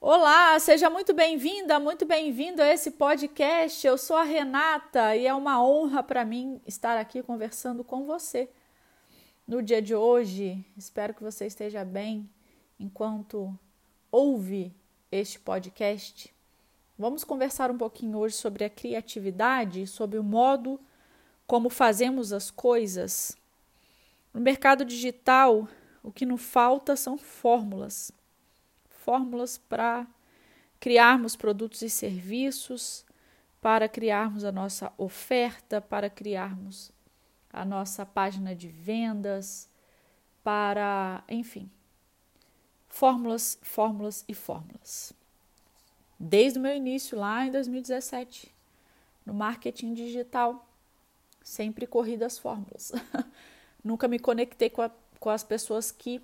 Olá, seja muito bem-vinda, muito bem-vindo a esse podcast. Eu sou a Renata e é uma honra para mim estar aqui conversando com você no dia de hoje. Espero que você esteja bem enquanto ouve este podcast. Vamos conversar um pouquinho hoje sobre a criatividade, sobre o modo como fazemos as coisas. No mercado digital, o que não falta são fórmulas fórmulas para criarmos produtos e serviços, para criarmos a nossa oferta, para criarmos a nossa página de vendas, para, enfim, fórmulas, fórmulas e fórmulas. Desde o meu início lá em 2017, no marketing digital, sempre corri das fórmulas. Nunca me conectei com, a, com as pessoas que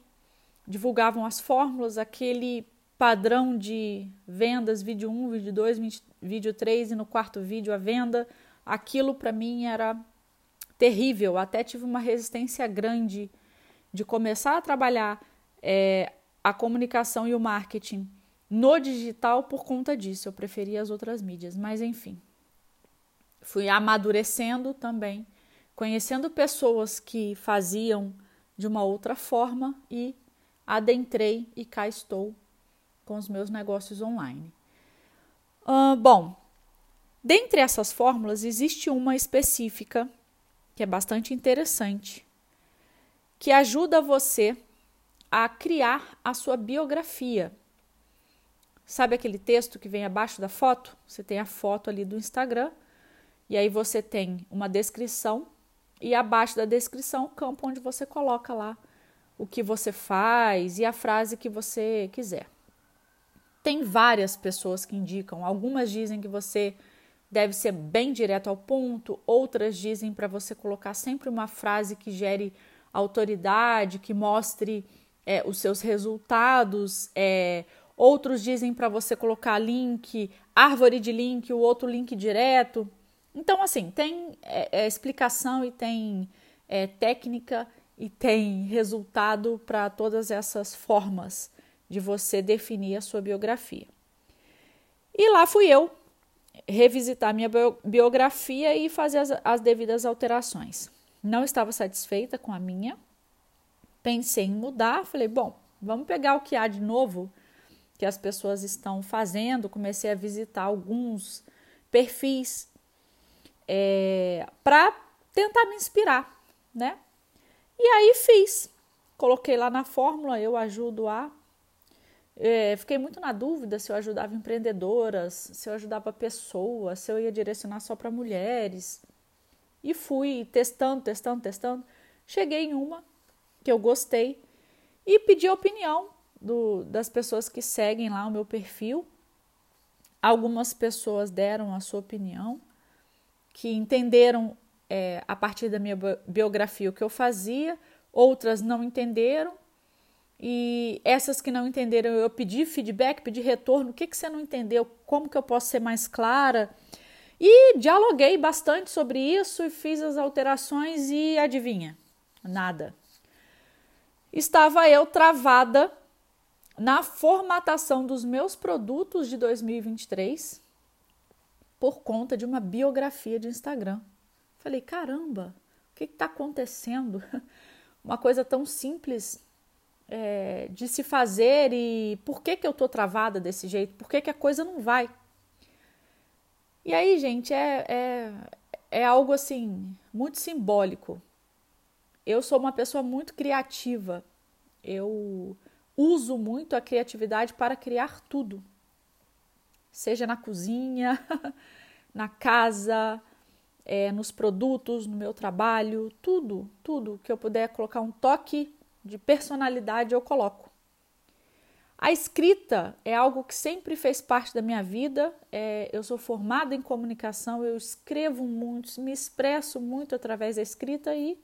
divulgavam as fórmulas, aquele padrão de vendas, vídeo 1, vídeo 2, vídeo 3 e no quarto vídeo a venda, aquilo para mim era terrível. Até tive uma resistência grande de começar a trabalhar é, a comunicação e o marketing no digital por conta disso. Eu preferia as outras mídias, mas enfim. Fui amadurecendo também, conhecendo pessoas que faziam de uma outra forma e adentrei e cá estou com os meus negócios online. Uh, bom, dentre essas fórmulas existe uma específica que é bastante interessante, que ajuda você a criar a sua biografia. Sabe aquele texto que vem abaixo da foto? Você tem a foto ali do Instagram e aí você tem uma descrição e abaixo da descrição o campo onde você coloca lá o que você faz e a frase que você quiser. Tem várias pessoas que indicam, algumas dizem que você deve ser bem direto ao ponto, outras dizem para você colocar sempre uma frase que gere autoridade, que mostre é, os seus resultados. É, outros dizem para você colocar link, árvore de link, o outro link direto. Então, assim, tem é, é explicação e tem é, técnica e tem resultado para todas essas formas de você definir a sua biografia. E lá fui eu revisitar minha biografia e fazer as, as devidas alterações. Não estava satisfeita com a minha, pensei em mudar, falei, bom, vamos pegar o que há de novo que as pessoas estão fazendo. Comecei a visitar alguns perfis é, para tentar me inspirar, né? E aí fiz, coloquei lá na fórmula, eu ajudo a é, fiquei muito na dúvida se eu ajudava empreendedoras, se eu ajudava pessoas, se eu ia direcionar só para mulheres. E fui testando, testando, testando. Cheguei em uma que eu gostei e pedi a opinião do, das pessoas que seguem lá o meu perfil. Algumas pessoas deram a sua opinião, que entenderam é, a partir da minha biografia o que eu fazia, outras não entenderam e essas que não entenderam, eu pedi feedback, pedi retorno, o que, que você não entendeu, como que eu posso ser mais clara. E dialoguei bastante sobre isso e fiz as alterações e adivinha? Nada. Estava eu travada na formatação dos meus produtos de 2023 por conta de uma biografia de Instagram. Falei, caramba, o que está acontecendo? Uma coisa tão simples é, de se fazer e por que, que eu tô travada desse jeito? Por que, que a coisa não vai? E aí, gente, é, é, é algo assim, muito simbólico. Eu sou uma pessoa muito criativa. Eu uso muito a criatividade para criar tudo. Seja na cozinha, na casa, é, nos produtos, no meu trabalho, tudo, tudo que eu puder colocar um toque de personalidade eu coloco. A escrita é algo que sempre fez parte da minha vida. É, eu sou formada em comunicação, eu escrevo muito, me expresso muito através da escrita e,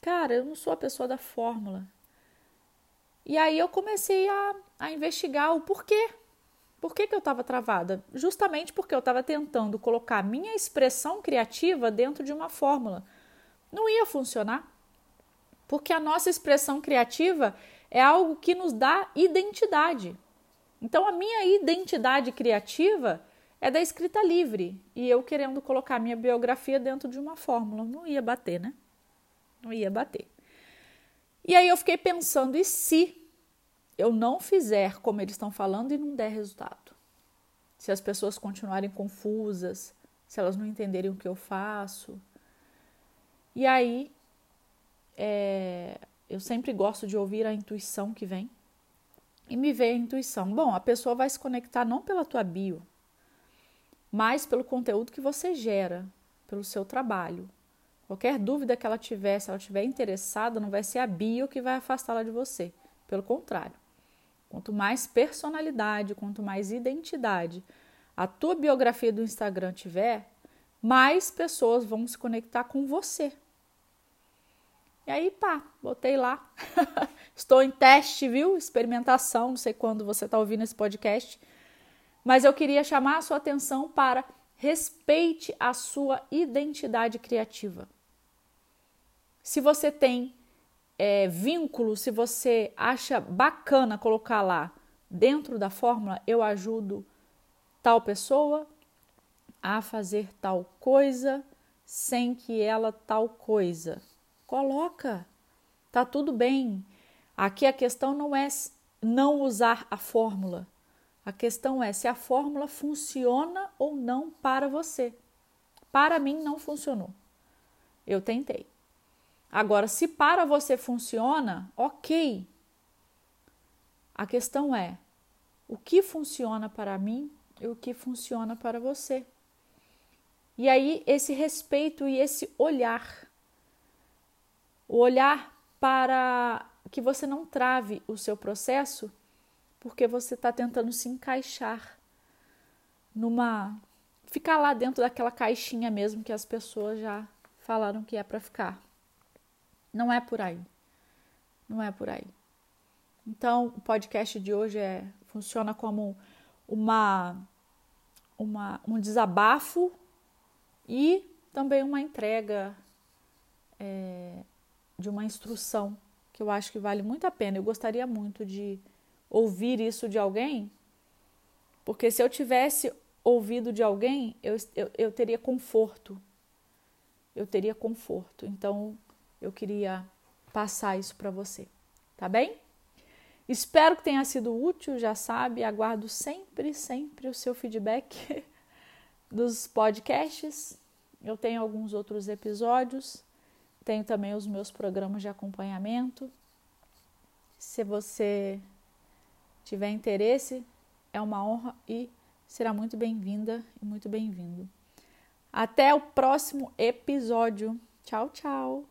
cara, eu não sou a pessoa da fórmula. E aí eu comecei a, a investigar o porquê. Por que, que eu estava travada? Justamente porque eu estava tentando colocar minha expressão criativa dentro de uma fórmula. Não ia funcionar porque a nossa expressão criativa é algo que nos dá identidade. Então a minha identidade criativa é da escrita livre e eu querendo colocar minha biografia dentro de uma fórmula, não ia bater, né? Não ia bater. E aí eu fiquei pensando, e se eu não fizer como eles estão falando e não der resultado? Se as pessoas continuarem confusas, se elas não entenderem o que eu faço. E aí, é, eu sempre gosto de ouvir a intuição que vem. E me veio a intuição. Bom, a pessoa vai se conectar não pela tua bio, mas pelo conteúdo que você gera, pelo seu trabalho. Qualquer dúvida que ela tiver, se ela estiver interessada, não vai ser a bio que vai afastá-la de você. Pelo contrário. Quanto mais personalidade, quanto mais identidade a tua biografia do Instagram tiver, mais pessoas vão se conectar com você. E aí, pá, botei lá. Estou em teste, viu? Experimentação, não sei quando você está ouvindo esse podcast. Mas eu queria chamar a sua atenção para respeite a sua identidade criativa. Se você tem é, vínculo, se você acha bacana colocar lá dentro da fórmula, eu ajudo tal pessoa a fazer tal coisa sem que ela tal coisa. Coloca, tá tudo bem. Aqui a questão não é não usar a fórmula. A questão é se a fórmula funciona ou não para você. Para mim não funcionou. Eu tentei. Agora, se para você funciona, ok. A questão é o que funciona para mim e o que funciona para você. E aí, esse respeito e esse olhar. O olhar para que você não trave o seu processo porque você está tentando se encaixar numa. ficar lá dentro daquela caixinha mesmo que as pessoas já falaram que é para ficar. Não é por aí. Não é por aí. Então, o podcast de hoje é, funciona como uma, uma, um desabafo e também uma entrega é, de uma instrução que eu acho que vale muito a pena. Eu gostaria muito de ouvir isso de alguém, porque se eu tivesse ouvido de alguém, eu, eu, eu teria conforto. Eu teria conforto. Então, eu queria passar isso para você, tá bem? Espero que tenha sido útil, já sabe, aguardo sempre, sempre o seu feedback dos podcasts. Eu tenho alguns outros episódios, tenho também os meus programas de acompanhamento. Se você tiver interesse, é uma honra e será muito bem-vinda e muito bem-vindo. Até o próximo episódio. Tchau, tchau.